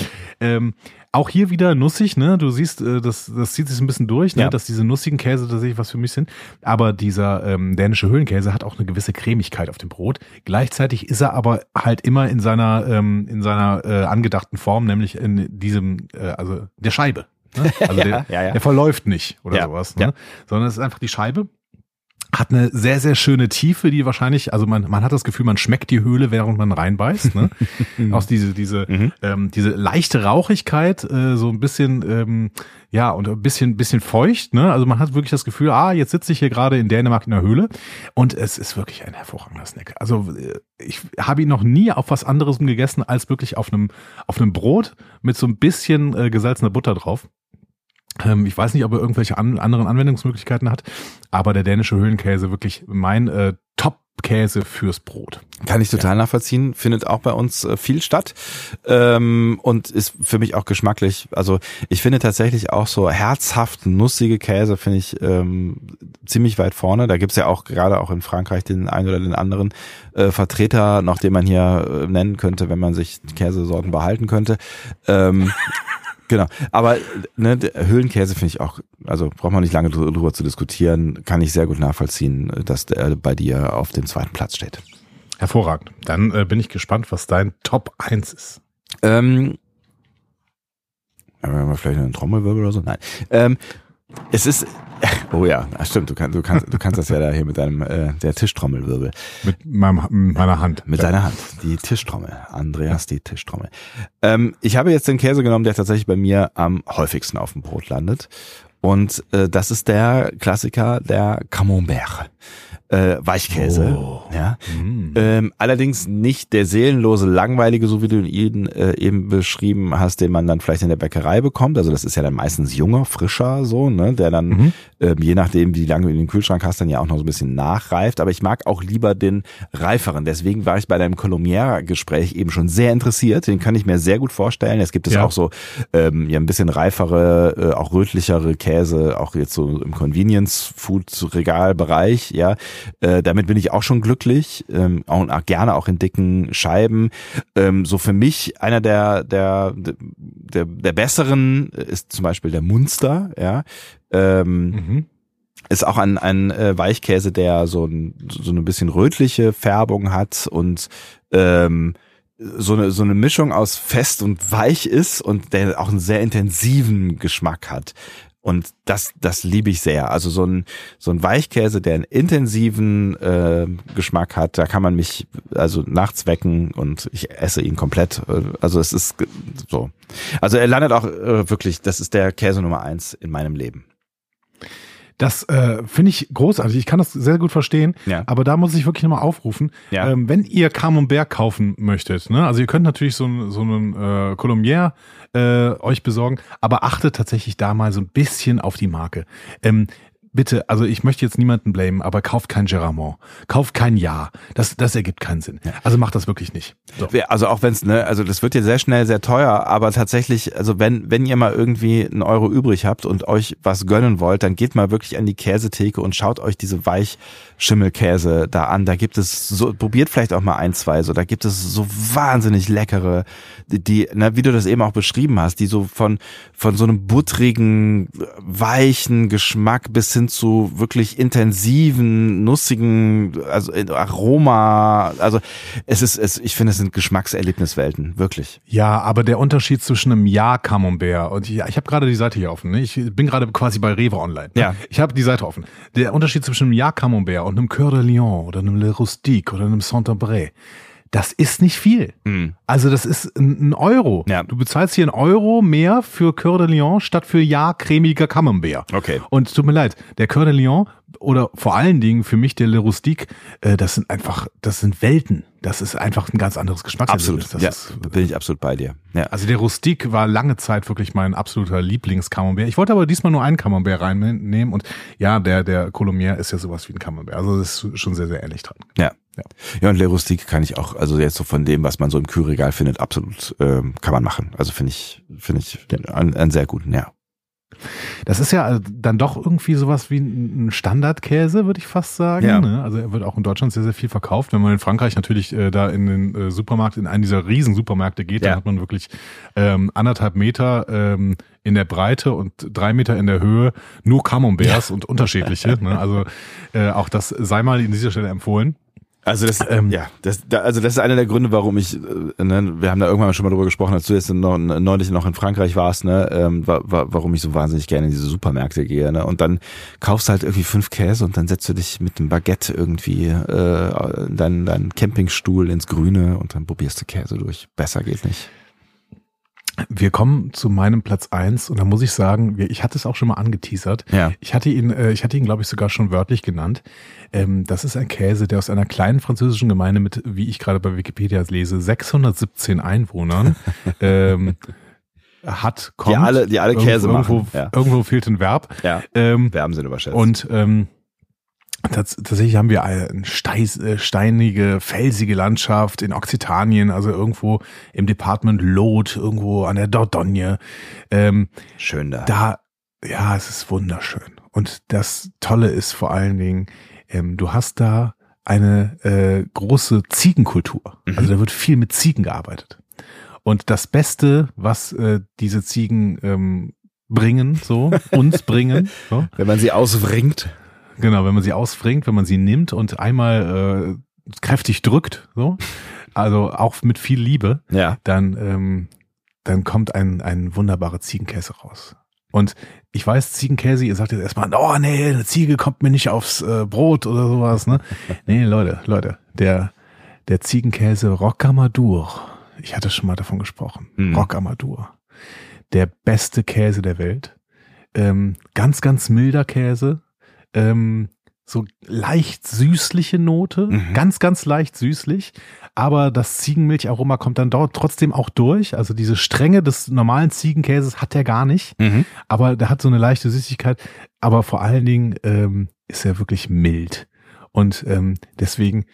Ähm, auch hier wieder nussig, ne? Du siehst, äh, das, das zieht sich ein bisschen durch, ne? Ja. dass diese nussigen Käse tatsächlich was für mich sind. Aber dieser ähm, dänische Höhlenkäse hat auch eine gewisse Cremigkeit auf dem Brot. Gleichzeitig ist er aber halt immer in seiner ähm, in seiner äh, angedachten Form, nämlich in diesem, äh, also der Scheibe. Ne? Also der, ja, ja. der verläuft nicht oder Ja, sowas, ne? ja. sondern es ist einfach die Scheibe hat eine sehr, sehr schöne Tiefe, die wahrscheinlich, also man, man hat das Gefühl, man schmeckt die Höhle, während man reinbeißt. Ne? Auch diese, diese, Mhm. ähm, diese leichte Rauchigkeit, äh, so ein bisschen, ähm, ja, und ein bisschen, bisschen feucht. Ne? Also man hat wirklich das Gefühl, ah, jetzt sitze ich hier gerade in Dänemark in der Höhle. Und es ist wirklich ein hervorragender Snack. Also äh, ich habe ihn noch nie auf was anderes gegessen, als wirklich auf einem, auf einem Brot mit so ein bisschen äh, gesalzener Butter drauf. Ähm, ich weiß nicht, ob er irgendwelche an, anderen Anwendungsmöglichkeiten hat, aber der dänische Höhlenkäse wirklich mein äh, Top-Käse fürs Brot. Kann ich total nachvollziehen, findet auch bei uns äh, viel statt ähm, und ist für mich auch geschmacklich. Also ich finde tatsächlich auch so herzhaft nussige Käse finde ich ähm, ziemlich weit vorne. Da gibt's ja auch gerade auch in Frankreich den einen oder den anderen äh, Vertreter, noch den man hier äh, nennen könnte, wenn man sich Käsesorgen behalten könnte. Ähm, Genau, aber ne, Höhlenkäse finde ich auch, also braucht man nicht lange drü- drüber zu diskutieren, kann ich sehr gut nachvollziehen, dass der bei dir auf dem zweiten Platz steht. Hervorragend. Dann äh, bin ich gespannt, was dein Top 1 ist. Ähm, haben wir vielleicht einen Trommelwirbel oder so? Nein. Ähm, es ist, Oh ja, stimmt. Du, kannst, du, kannst, du kannst das ja da hier mit deinem äh, der Tischtrommelwirbel. Mit meinem, meiner Hand. Mit deiner Hand. Die Tischtrommel. Andreas, die Tischtrommel. Ähm, ich habe jetzt den Käse genommen, der tatsächlich bei mir am häufigsten auf dem Brot landet. Und äh, das ist der Klassiker, der Camembert. Äh, Weichkäse. Oh. Ja. Ähm, allerdings nicht der seelenlose, langweilige, so wie du ihn äh, eben beschrieben hast, den man dann vielleicht in der Bäckerei bekommt. Also das ist ja dann meistens junger, frischer, so, ne, der dann, ähm, je nachdem, wie lange du ihn in den Kühlschrank hast, dann ja auch noch so ein bisschen nachreift. Aber ich mag auch lieber den reiferen. Deswegen war ich bei deinem Colomier-Gespräch eben schon sehr interessiert. Den kann ich mir sehr gut vorstellen. Es gibt es Ja. auch so ähm, ja ein bisschen reifere, äh, auch rötlichere Käse, auch jetzt so im Convenience-Food-Regalbereich, ja. Äh, damit bin ich auch schon glücklich, ähm, auch, auch gerne auch in dicken Scheiben. Ähm, so für mich einer der der der, der besseren ist zum Beispiel der Munster, ja. Ähm, Mhm. ist auch ein, ein äh, Weichkäse, der so, ein, so eine bisschen rötliche Färbung hat und ähm, so eine, so eine Mischung aus fest und weich ist und der auch einen sehr intensiven Geschmack hat. Und das, das liebe ich sehr. Also so ein, so ein Weichkäse, der einen intensiven äh, Geschmack hat, da kann man mich also nachts wecken und ich esse ihn komplett. Also es ist so. Also er landet auch äh, wirklich, das ist der Käse Nummer eins in meinem Leben. Das äh, finde ich großartig. Ich kann das sehr gut verstehen. Ja. Aber da muss ich wirklich nochmal aufrufen. Ja. Ähm, wenn ihr Camembert kaufen möchtet, ne, also ihr könnt natürlich so, einen- so einen äh, Colombier äh, euch besorgen, aber achtet tatsächlich da mal so ein bisschen auf die Marke. Ähm, bitte, also ich möchte jetzt niemanden blamen, aber kauft kein Geramont, kauft kein Ja. Das, das ergibt keinen Sinn. Also macht das wirklich nicht. So. Also auch wenn es, ne, also das wird ja sehr schnell sehr teuer, aber tatsächlich, also wenn, wenn ihr mal irgendwie einen Euro übrig habt und euch was gönnen wollt, dann geht mal wirklich an die Käsetheke und schaut euch diese Weichschimmelkäse da an. Da gibt es so, probiert vielleicht auch mal ein, zwei, so, da gibt es so wahnsinnig leckere, die, die ne, wie du das eben auch beschrieben hast, die so von, von so einem buttrigen, weichen Geschmack bis hin zu wirklich intensiven, nussigen, also Aroma, also es ist, es, ich finde, es sind Geschmackserlebniswelten, wirklich. Ja, aber der Unterschied zwischen einem Ja Camembert und ich, ich habe gerade die Seite hier offen. Ne? Ich bin gerade quasi bei Rewe online. Ne? Ja. Ich habe die Seite offen. Der Unterschied zwischen einem Ja Camembert und einem Coeur de Lion oder einem Le Rustique oder einem Saint-Abré, das ist nicht viel. Also das ist ein, ein Euro. Ja. Du bezahlst hier einen Euro mehr für Coeur de Lion statt für Ja cremiger Camembert. Okay. Und tut mir leid, der Coeur de Lion oder vor allen Dingen für mich der Le Rustique, äh, das sind einfach, das sind Welten. Das ist einfach ein ganz anderes Geschmackserlebnis. Absolut. Das ja, ist, bin ich absolut bei dir. Ja. also der Rustik war lange Zeit wirklich mein absoluter Lieblings-Camembert. Ich wollte aber diesmal nur einen Camembert reinnehmen und ja, der, der Colomier ist ja sowas wie ein Camembert. Also das ist schon sehr, sehr ähnlich dran. Ja. Ja. Ja, und Le Rustique kann ich auch, also jetzt so von dem, was man so im Kühlregal findet, absolut ähm, kann man machen. Also finde ich, finde ich einen, einen sehr guten, ja. Das ist ja äh, dann doch irgendwie sowas wie ein Standardkäse, würde ich fast sagen. Ja. ne? Also er wird auch in Deutschland sehr, sehr viel verkauft. Wenn man in Frankreich natürlich äh, da in den äh, Supermarkt, in einen dieser riesen Supermärkte geht, Ja. dann hat man wirklich ähm, anderthalb Meter ähm, in der Breite und drei Meter in der Höhe nur Camemberts und unterschiedliche. Ne? Also äh, auch das sei mal in dieser Stelle empfohlen. Also das, Ähm, ja, das, da, also das ist einer der Gründe, warum ich, äh, ne, wir haben da irgendwann schon mal drüber gesprochen, als du jetzt noch, neulich noch in Frankreich warst, ne, ähm, wa, wa, warum ich so wahnsinnig gerne in diese Supermärkte gehe, ne, und dann kaufst du halt irgendwie fünf Käse und dann setzt du dich mit einem Baguette irgendwie äh, deinen dein Campingstuhl ins Grüne und dann probierst du Käse durch. Besser geht nicht. Wir kommen zu meinem Platz eins und da muss ich sagen, ich hatte es auch schon mal angeteasert. Ja. Ich hatte ihn, äh, ich hatte ihn, glaube ich, sogar schon wörtlich genannt. Ähm, das ist ein Käse, der aus einer kleinen französischen Gemeinde mit, wie ich gerade bei Wikipedia lese, 617 Einwohnern ähm, hat, kommt. Die alle- die alle Käse irgendwo, machen, ja. Irgendwo fehlt ein Verb. Ja. Ähm, haben sie überschätzt. und ähm, tats tatsächlich haben wir eine steis, äh, steinige, felsige Landschaft in Occitanien, also irgendwo im Department Lot, irgendwo an der Dordogne. Ähm, schön da. da, ja, es ist wunderschön. Und das Tolle ist vor allen Dingen, ähm, du hast da eine äh, große Ziegenkultur. Also da wird viel mit Ziegen gearbeitet. Und das Beste, was äh, diese Ziegen ähm, bringen, so, uns bringen, so, Wenn man sie auswringt. Genau, wenn man sie ausfringt, wenn man sie nimmt und einmal äh, kräftig drückt, so, also auch mit viel Liebe, Ja. dann, ähm, dann kommt ein, ein wunderbarer Ziegenkäse raus. Und ich weiß, Ziegenkäse, ihr sagt jetzt erstmal, oh nee, eine Ziege kommt mir nicht aufs äh, Brot oder sowas, ne? Nee, Leute, Leute, der, der Ziegenkäse Rocamadour, ich hatte schon mal davon gesprochen, Hm. Rocamadour, der beste Käse der Welt, ähm, ganz, ganz milder Käse, ähm, so leicht süßliche Note, Mhm. ganz, ganz leicht süßlich, aber das Ziegenmilcharoma kommt dann dort trotzdem auch durch. Also diese Strenge des normalen Ziegenkäses hat er gar nicht, Mhm. aber der hat so eine leichte Süßigkeit, aber vor allen Dingen ähm, ist er wirklich mild. Und ähm, deswegen,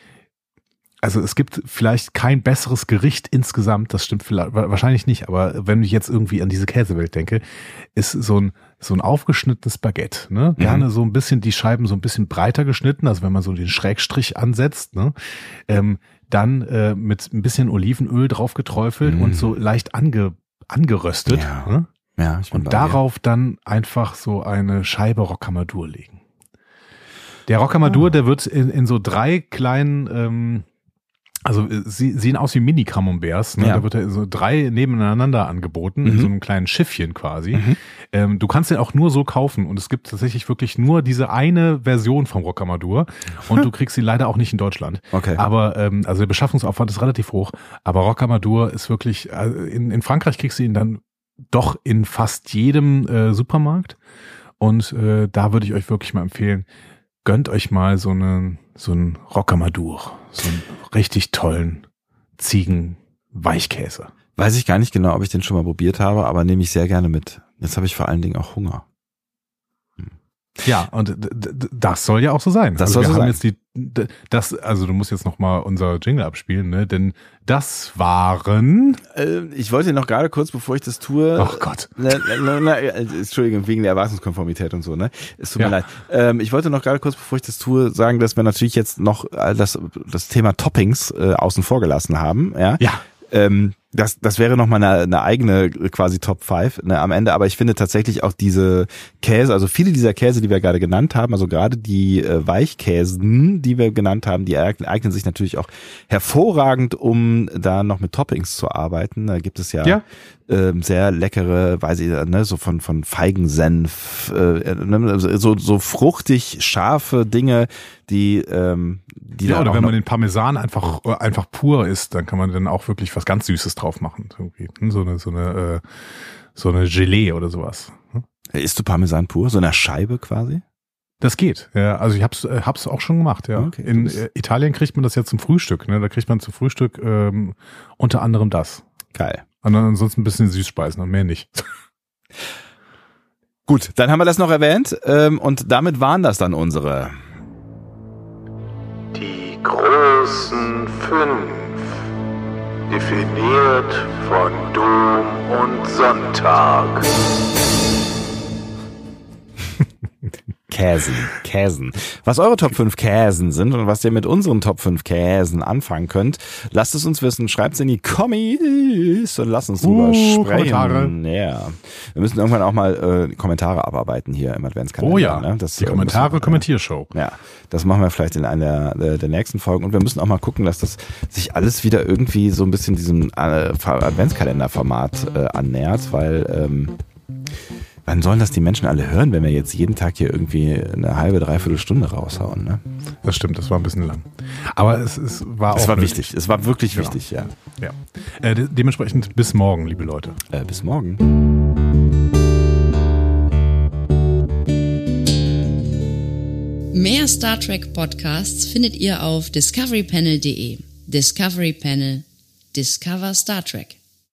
also es gibt vielleicht kein besseres Gericht insgesamt, das stimmt vielleicht, wa- wahrscheinlich nicht, aber wenn ich jetzt irgendwie an diese Käsewelt denke, ist so ein, so ein aufgeschnittenes Baguette, ne? Gerne so ein bisschen die Scheiben so ein bisschen breiter geschnitten, also wenn man so den Schrägstrich ansetzt, ne? Ähm, dann äh, mit ein bisschen Olivenöl drauf geträufelt Mhm. und so leicht ange, angeröstet. Ja. Ne? Ja, ich bin Und darauf dann einfach so eine Scheibe Rocamadour legen. Der Rocamadour, der wird in, in so drei kleinen, ähm, also sie sehen aus wie Mini-Camemberts. Ne? Ja. Da wird er so drei nebeneinander angeboten, in Mhm. so einem kleinen Schiffchen quasi. Mhm. Ähm, du kannst den auch nur so kaufen und es gibt tatsächlich wirklich nur diese eine Version vom Rocamadour und du kriegst ihn leider auch nicht in Deutschland. Okay. Aber ähm, also der Beschaffungsaufwand ist relativ hoch. Aber Rocamadour ist wirklich, äh, in, in Frankreich kriegst du ihn dann doch in fast jedem äh, Supermarkt. Und äh, da würde ich euch wirklich mal empfehlen, gönnt euch mal so einen so einen Rocamadour, so einen richtig tollen Ziegen-Weichkäse. Weiß ich gar nicht genau, ob ich den schon mal probiert habe, aber nehme ich sehr gerne mit. Jetzt habe ich vor allen Dingen auch Hunger. Ja, und das soll ja auch so sein. Das also soll wir so haben sein. jetzt die, das, also du musst jetzt noch mal unser Jingle abspielen, ne? Denn das waren, Äh, ich wollte noch gerade kurz, bevor ich das tue. ach Gott, Na, na, na, äh, Entschuldigung, wegen der Erwartungskonformität und so, ne? Es tut Ja. mir leid. Ähm, ich wollte noch gerade kurz, bevor ich das tue, sagen, dass wir natürlich jetzt noch äh, das, das Thema Toppings äh, außen vor gelassen haben. Ja. ja, Ähm, das, das wäre nochmal eine, eine eigene äh, quasi Top 5 ne, am Ende, aber ich finde tatsächlich auch diese Käse, also viele dieser Käse, die wir gerade genannt haben, also gerade die äh, Weichkäsen, die wir genannt haben, die eignen, sich natürlich auch hervorragend, um da noch mit Toppings zu arbeiten. Da gibt es ja, Ja. Ähm, sehr leckere, weiß ich, ne, so von von Feigensenf, äh, ne, so so fruchtig scharfe Dinge, die ähm, die ja oder wenn man den Parmesan einfach äh, einfach pur isst, dann kann man dann auch wirklich was ganz Süßes drauf machen, irgendwie. Hm, So eine so eine äh, so eine Gelee oder sowas. Hm? Isst du Parmesan pur, so einer Scheibe quasi? Das geht. Ja, also ich hab's, äh, hab's auch schon gemacht, ja. Okay, In äh, Italien kriegt man das ja zum Frühstück, ne? Da kriegt man zum Frühstück ähm, unter anderem das. Geil. Und dann ansonsten ein bisschen Süßspeisen und mehr nicht. Gut, dann haben wir das noch erwähnt ähm, und damit waren das dann unsere. Großen fünf. Definiert von Dom und Sonntag. Käsen, Käsen. Was eure Top 5 Käsen sind und was ihr mit unseren Top 5 Käsen anfangen könnt, lasst es uns wissen. Schreibt es in die Kommis und lasst uns drüber Uh, sprechen. Kommentare. Ja. Wir müssen irgendwann auch mal äh, Kommentare abarbeiten hier im Adventskalender. Oh ja, Ne? Das, die äh, Kommentare, wir- Kommentiershow. Ja, das machen wir vielleicht in einer der, der nächsten Folgen. Und wir müssen auch mal gucken, dass das sich alles wieder irgendwie so ein bisschen diesem äh, Adventskalender-Format äh, annähert, weil ähm, wann sollen das die Menschen alle hören, wenn wir jetzt jeden Tag hier irgendwie eine halbe, dreiviertel Stunde raushauen? Ne? Das stimmt, das war ein bisschen lang. Aber es, es war Das auch war nötig. wichtig. Es war wirklich Ja. wichtig, ja. Ja. Äh, de dementsprechend bis morgen, liebe Leute. Äh, bis morgen. Mehr Star Trek Podcasts findet ihr auf discoverypanel.de. Discovery Panel. Discover Star Trek.